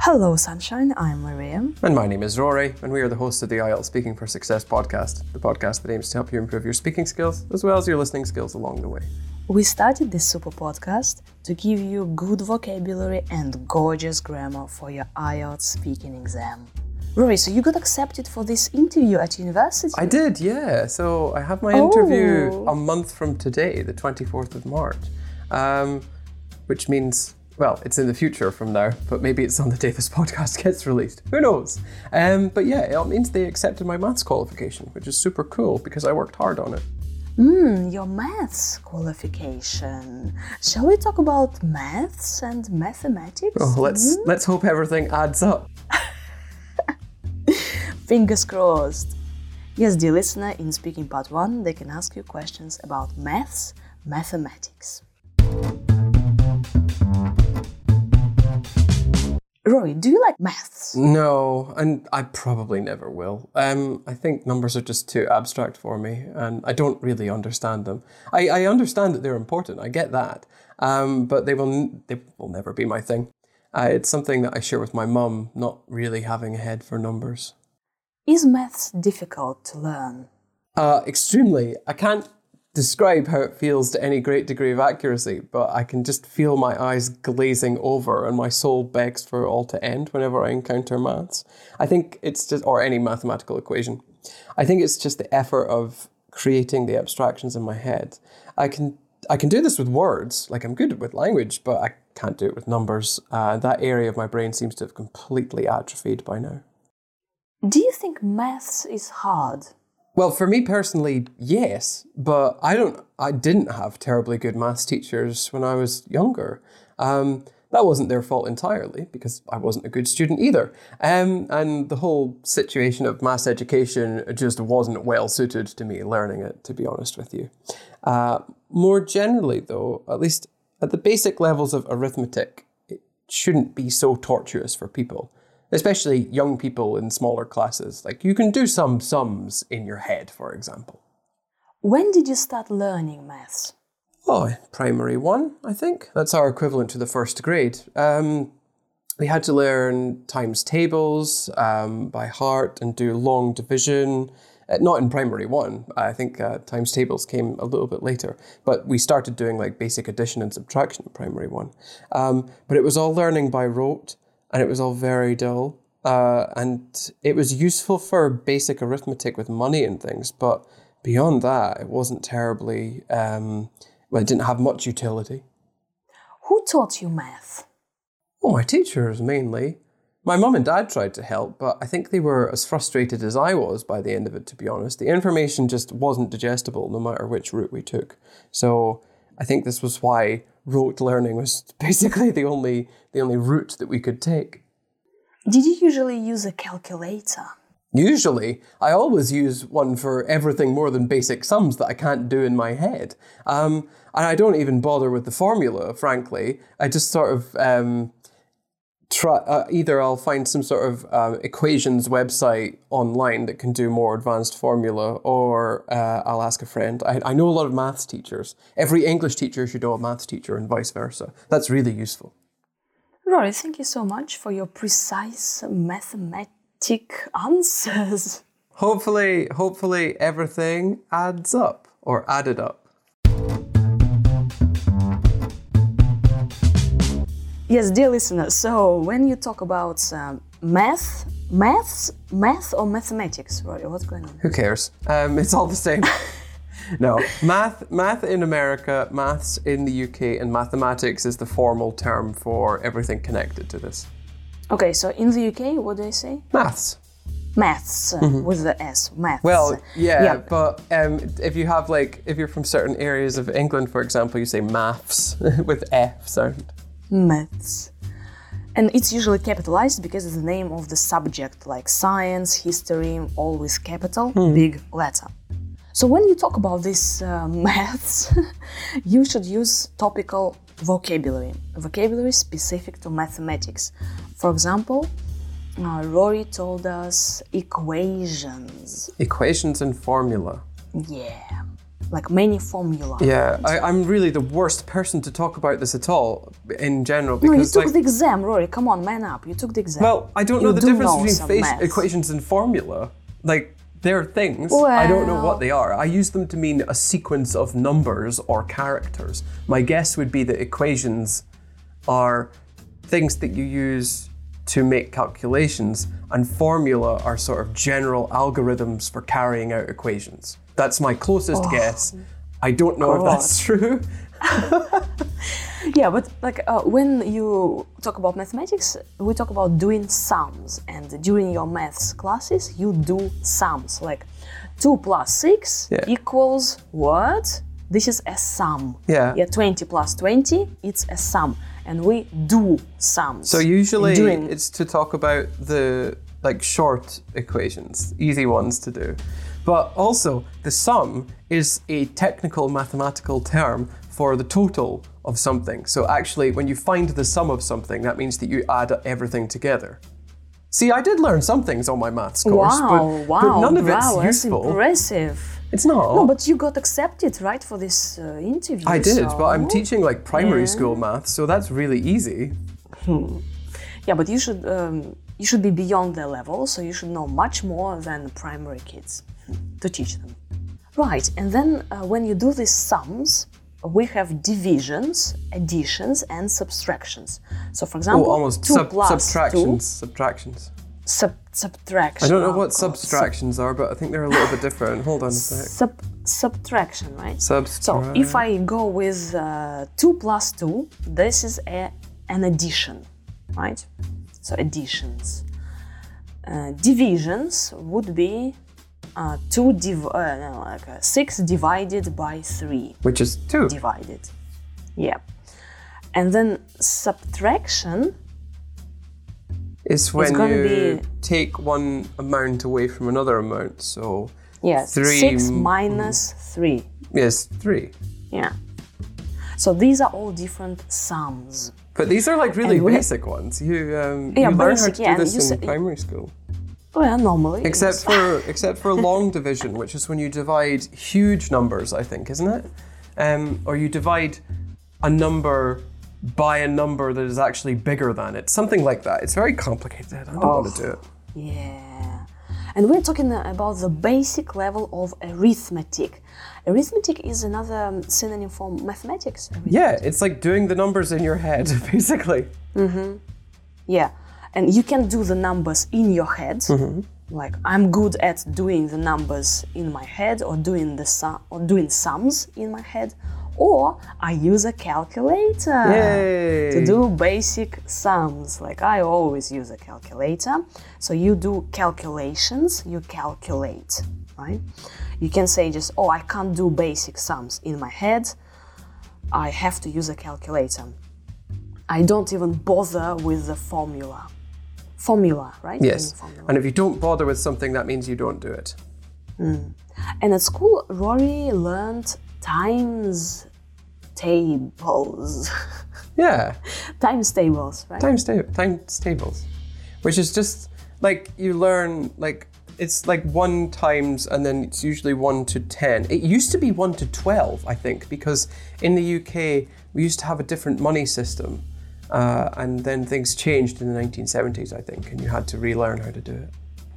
Hello, Sunshine. I'm Maria. And my name is Rory, and we are the hosts of the IELTS Speaking for Success podcast, the podcast that aims to help you improve your speaking skills as well as your listening skills along the way. We started this super podcast to give you good vocabulary and gorgeous grammar for your IELTS speaking exam. Rory, so you got accepted for this interview at university? I did, yeah. So I have my interview Oh. a month from today, the 24th of March, um, which means, well, it's in the future from now, but maybe it's on the day this podcast gets released. Who knows? Um, but yeah, it means they accepted my maths qualification, which is super cool because I worked hard on it. Hmm, your maths qualification. Shall we talk about maths and mathematics? Oh, let's Hmm? let's hope everything adds up. Fingers crossed. Yes, dear listener, in speaking part one, they can ask you questions about maths, mathematics. Rory, do you like maths? No, and I probably never will. Um, I think numbers are just too abstract for me, and I don't really understand them. I, I understand that they're important. I get that, um, but they will n- they will never be my thing. Uh, it's something that I share with my mum. Not really having a head for numbers. Is maths difficult to learn? Uh, extremely. I can't describe how it feels to any great degree of accuracy, but I can just feel my eyes glazing over and my soul begs for it all to end whenever I encounter maths. I think it's just, or any mathematical equation. I think it's just the effort of creating the abstractions in my head. I can I can do this with words, like I'm good with language, but I can't do it with numbers. Uh, that area of my brain seems to have completely atrophied by now. Do you think maths is hard? Well, for me personally, yes, but I don't. I didn't have terribly good maths teachers when I was younger. Um, that wasn't their fault entirely because I wasn't a good student either. Um, and the whole situation of maths education just wasn't well suited to me learning it, to be honest with you. Uh, more generally, though, at least at the basic levels of arithmetic, it shouldn't be so tortuous for people especially young people in smaller classes. Like you can do some sums in your head, for example. When did you start learning maths? Oh, primary one, I think. That's our equivalent to the first grade. Um, we had to learn times tables um, by heart and do long division. Uh, not in primary one. I think uh, times tables came a little bit later. But we started doing like basic addition and subtraction in primary one. Um, but it was all learning by rote and it was all very dull. Uh, and it was useful for basic arithmetic with money and things, but beyond that, it wasn't terribly, um, well, it didn't have much utility. Who taught you math? Oh, my teachers mainly. My mum and dad tried to help, but I think they were as frustrated as I was by the end of it, to be honest. The information just wasn't digestible no matter which route we took. So I think this was why rote learning was basically the only the only route that we could take. Did you usually use a calculator? Usually, I always use one for everything more than basic sums that I can't do in my head. Um, and I don't even bother with the formula, frankly. I just sort of um, try, uh, either I'll find some sort of um, equations website online that can do more advanced formula, or uh, I'll ask a friend. I, I know a lot of maths teachers. Every English teacher should know a maths teacher, and vice versa. That's really useful. Rory, thank you so much for your precise mathematic answers. Hopefully, hopefully everything adds up or added up. Yes, dear listener, so when you talk about um, math, maths, math or mathematics, what's going on? Who cares? Um, it's all the same. no, math, math in America, maths in the UK, and mathematics is the formal term for everything connected to this. Okay, so in the UK, what do they say? Maths. Maths uh, with the S, maths. Mm-hmm. Well, yeah, Yeah. but um, if you have like, if you're from certain areas of England, for example, you say maths with F sound. Maths. And it's usually capitalized because it's the name of the subject, like science, history, always capital, big letter. So when you talk about this uh, maths, you should use topical vocabulary, vocabulary specific to mathematics. For example, uh, Rory told us equations. Equations and formula. Yeah. Like many formula. Yeah, I, I'm really the worst person to talk about this at all in general No, you took like the exam, Rory. Come on, man up. You took the exam. well, I don't You know the do difference between equations and formula. Like they're things. I don't know what they are. I use them to mean a sequence of numbers or characters. My guess would be that equations are things that you use to make calculations, and formula are sort of general algorithms for carrying out equations. That's my closest guess. I don't know if that's true. Yeah, but like uh, when you talk about mathematics, we talk about doing sums, and during your maths classes, you do sums. Like two plus six Yeah. equals what? This is a sum. Yeah. Yeah, twenty plus twenty, it's a sum, and we do sums. So usually during it's to talk about the like short equations, easy ones to do. But also the sum is a technical mathematical term for the total of something. So actually when you find the sum of something, that means that you add everything together. See, I did learn some things on my maths course, wow, but, wow, but none of it's wow, that's impressive. It's not. No, but you got accepted, right, for this uh, interview. I did, but I'm teaching like primary Yeah. school math, so that's really easy. Yeah, but you should um, you should be beyond their level, so you should know much more than primary kids to teach them. Right, and then uh, when you do these sums, we have divisions, additions, and subtractions. So, for Oh, example, almost two sub- plus subtractions. Subtractions. Two, sub- subtraction. I don't know oh what God, subtractions are, but I think they're a little bit different. Hold on a sec. sub- subtraction, right? Subtract. So if I go with uh, 2 plus 2, this is a, an addition, right? So additions. Uh, divisions would be uh, 2 div- uh, no, like uh, 6 divided by 3 Which is two. divided. Yeah. And then subtraction, It's when gonna you be- take one amount away from another amount. So yes, Three 6 m- minus 3. yes, three. Yeah. So these are all different sums. But these are like really basic ones. You um, Yeah, you learn how to yeah, do this in primary school. Well, normally. Except for except for long division, which is when you divide huge numbers, I think, isn't it? Um, or you divide a number by a number that is actually bigger than it. Something like that. It's very complicated. I don't want to do it. Yeah. And we're talking about the basic level of arithmetic. Arithmetic is another um, synonym for mathematics. Yeah, it's like doing the numbers in your head, basically. Mhm. Yeah. And you can do the numbers in your head. Mhm. Like I'm good at doing the numbers in my head or doing the sum or doing sums in my head. Or I use a calculator Yay! to do basic sums. Like I always use a calculator. So you do calculations, you calculate, right? You can say just, oh, I can't do basic sums in my head. I have to use a calculator. I don't even bother with the formula. Formula, right? Yes. Formula. And if you don't bother with something, that means you don't do it. Mm. And at school, Rory learned times tables. Yeah. times tables, right? Times, ta- times tables. Which is just like you learn, like, it's like one times and then it's usually one to 10. It used to be one to 12, I think, because in the UK we used to have a different money system. Uh, and then things changed in the 1970s, I think, and you had to relearn how to do it.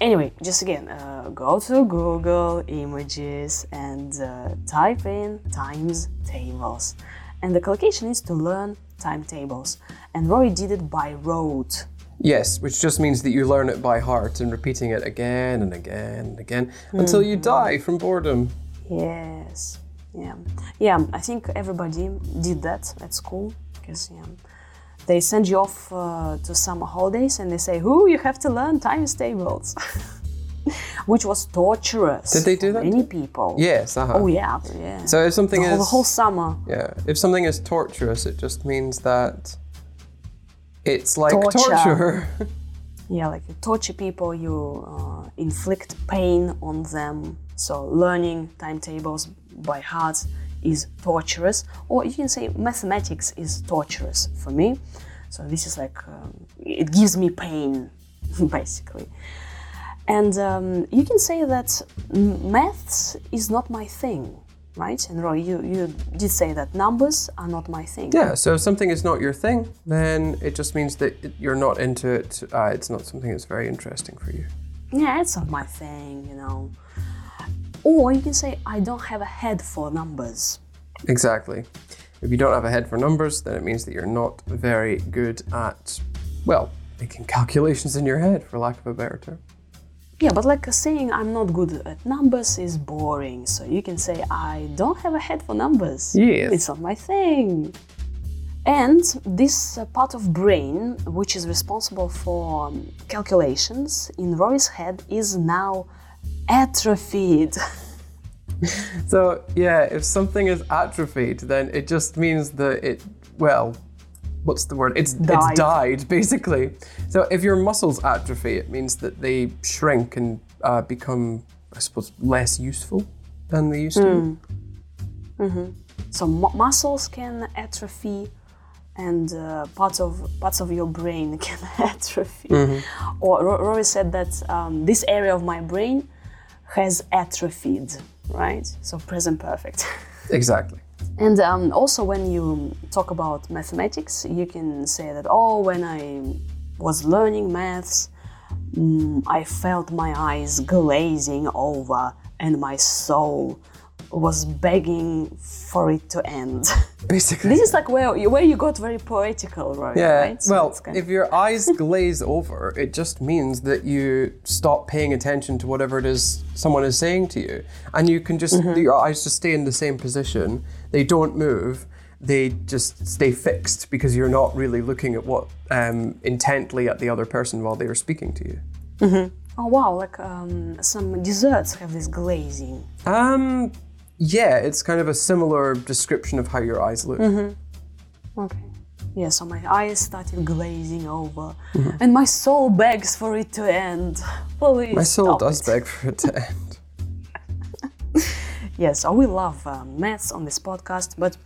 Anyway, just again, uh, go to Google Images and uh, type in times tables. And the collocation is to learn timetables. And Rory did it by rote. Yes, which just means that you learn it by heart and repeating it again and again and again until you die from boredom. Yes. Yeah. Yeah, I think everybody did that at school because yeah, they send you off uh, to summer holidays and they say, "Who you have to learn times tables," which was torturous. Did they do for that? Many people. Yes, uh-huh. Oh yeah, yeah. So if something the, whole, is the whole summer. Yeah, if something is torturous, it just means that it's like Torture. torture. Yeah, like you torture people, you uh, inflict pain on them. So learning timetables by heart is torturous, or you can say mathematics is torturous for me. So this is like um, it gives me pain, basically. And um, you can say that maths is not my thing. right? And Rory, you, you did say that numbers are not my thing. Yeah, so if something is not your thing, then it just means that it, you're not into it. Uh, it's not something that's very interesting for you. Yeah, it's not my thing, you know. Or you can say, I don't have a head for numbers. Exactly. If you don't have a head for numbers, then it means that you're not very good at, well, making calculations in your head, for lack of a better term. Yeah, but like saying I'm not good at numbers is boring. So you can say I don't have a head for numbers. Yes. It's not my thing. And this uh, part of brain, which is responsible for um, calculations in Rory's head, is now atrophied. So, yeah, if something is atrophied, then it just means that it, well, what's the word? It's Died. it's died basically. So if your muscles atrophy, it means that they shrink and uh, become, I suppose, less useful than they used to. so mu- muscles can atrophy, and uh, parts of parts of your brain can atrophy. Or Ro- Rory said that um, this area of my brain has atrophied, right? So present perfect. Exactly. And um, also, when you talk about mathematics, you can say that, oh, when I was learning maths, mm, I felt my eyes glazing over and my soul was begging for it to end. Basically. this is like where you, where you got very poetical, right? Yeah. right? So well, if your eyes glaze over, it just means that you stop paying attention to whatever it is someone is saying to you, and you can just Mm-hmm. your eyes just stay in the same position. They don't move. They just stay fixed because you're not really looking at what um, intently at the other person while they are speaking to you. oh wow, like um, some desserts have this glazing. Um, yeah, it's kind of a similar description of how your eyes look. Okay. Yeah, so my eyes started glazing over, and my soul begs for it to end. Please. My soul does it. beg for it to end. Yes, so we love uh, maths on this podcast, but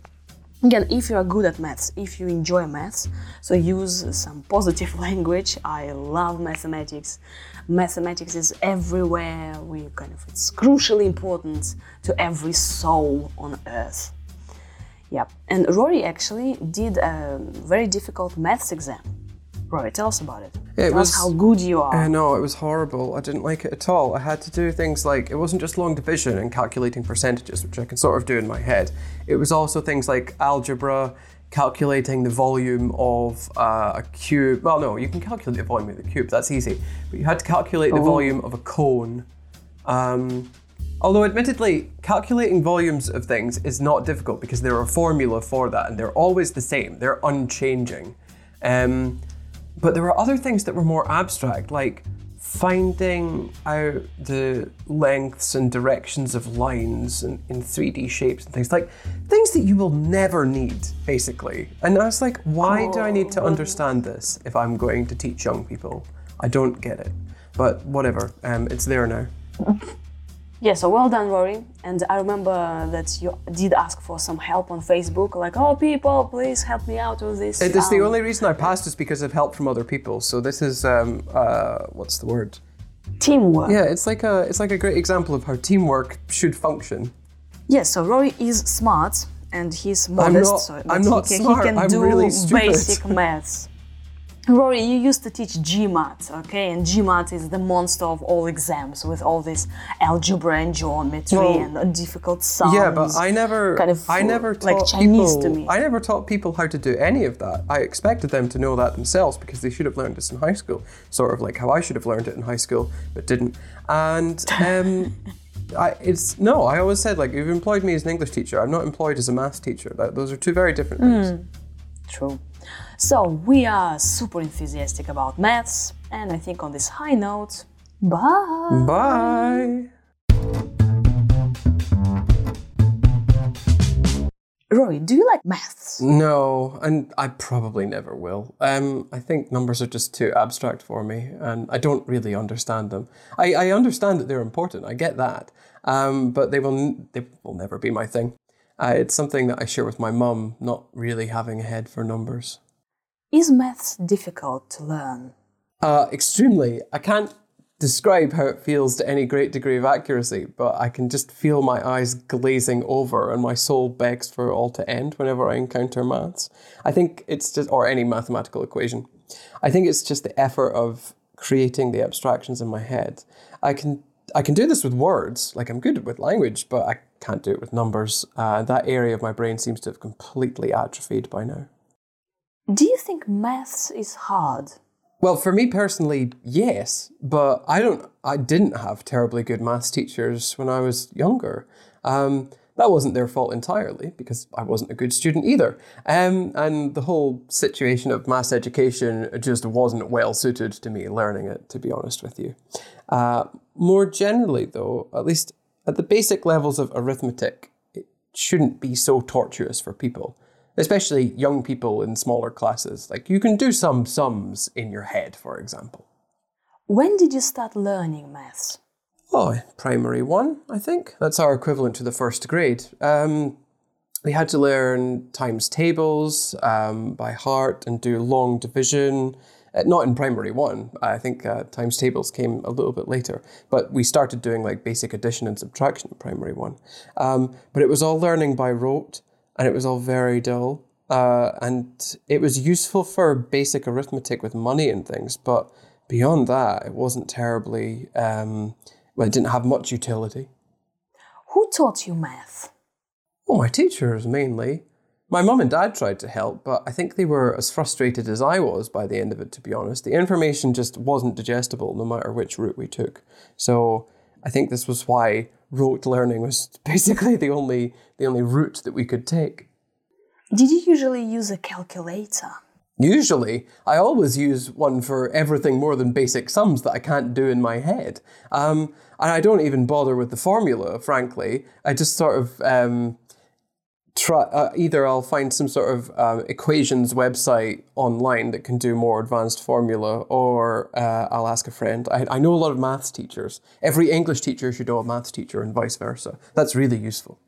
again, if you are good at maths, if you enjoy maths, so use some positive language. I love mathematics. Mathematics is everywhere. We kind of it's crucially important to every soul on earth. Yeah, And Rory actually did a very difficult maths exam. Rory, tell us about it. It was- how good you are. Uh, no, it was horrible. I didn't like it at all. I had to do things like it wasn't just long division and calculating percentages, which I can sort of do in my head. It was also things like algebra, calculating the volume of uh, a cube. Well, no, you can calculate the volume of the cube. That's easy. But you had to calculate the volume of a cone. Um, although, admittedly, calculating volumes of things is not difficult because there are a formula for that, and they're always the same. They're unchanging. Um, but there were other things that were more abstract, like finding out the lengths and directions of lines and in 3D shapes and things like things that you will never need, basically. And I was like, why do I need to understand this if I'm going to teach young people? I don't get it. But whatever, um, it's there now. Yeah, so well done, Rory. And I remember that you did ask for some help on Facebook, like, oh, people, please help me out with this. It is the Um, only reason I passed is because of help from other people. So this is um, uh, what's the word? teamwork. Yeah, it's like a it's like a great example of how teamwork should function. Yes, so Rory is smart and he's modest. I'm not- so, I'm not he can, smart, He can I'm do really stupid. basic maths. Rory, you used to teach GMAT, okay? And GMAT is the monster of all exams with all this algebra and geometry Well, and difficult sums. Yeah, but I never, kind of I never like taught Chinese people. to me. I never taught people how to do any of that. I expected them to know that themselves because they should have learned this in high school, sort of like how I should have learned it in high school, but didn't. And um, I, it's no. I always said like you've employed me as an English teacher. I'm not employed as a math teacher. That, those are two very different things. Hmm. True. So we are super enthusiastic about maths, and I think on this high note, bye. Bye. Rory, do you like maths? No, and I probably never will. Um, I think numbers are just too abstract for me, and I don't really understand them. I, I understand that they're important. I get that, um, but they will n- they will never be my thing. Uh, it's something that I share with my mum. Not really having a head for numbers. Is maths difficult to learn? Uh, extremely. I can't describe how it feels to any great degree of accuracy, but I can just feel my eyes glazing over and my soul begs for it all to end whenever I encounter maths. I think it's just, or any mathematical equation. I think it's just the effort of creating the abstractions in my head. I can I can do this with words, like I'm good with language, but I can't do it with numbers. Uh, that area of my brain seems to have completely atrophied by now. Do you think maths is hard? Well, for me personally, yes, but I don't. I didn't have terribly good maths teachers when I was younger. Um, that wasn't their fault entirely because I wasn't a good student either. Um, and the whole situation of mass education just wasn't well suited to me learning it, to be honest with you. Uh, more generally, though, at least at the basic levels of arithmetic, it shouldn't be so tortuous for people especially young people in smaller classes. Like you can do some sums in your head, for example. When did you start learning maths? Oh, primary one, I think. That's our equivalent to the first grade. Um, we had to learn times tables um, by heart and do long division. Uh, not in primary one. I think uh, times tables came a little bit later, but we started doing like basic addition and subtraction in primary one. Um, but it was all learning by rote and it was all very dull. Uh, and it was useful for basic arithmetic with money and things, but beyond that, it wasn't terribly, um, well, it didn't have much utility. Who taught you math? Well, my teachers mainly. My mum and dad tried to help, but I think they were as frustrated as I was by the end of it, to be honest. The information just wasn't digestible no matter which route we took. So I think this was why rote learning was basically the only the only route that we could take. Did you usually use a calculator? Usually, I always use one for everything more than basic sums that I can't do in my head. Um, and I don't even bother with the formula, frankly. I just sort of um, try, uh, either I'll find some sort of uh, equations website online that can do more advanced formula, or uh, I'll ask a friend. I, I know a lot of maths teachers. Every English teacher should know a maths teacher, and vice versa. That's really useful.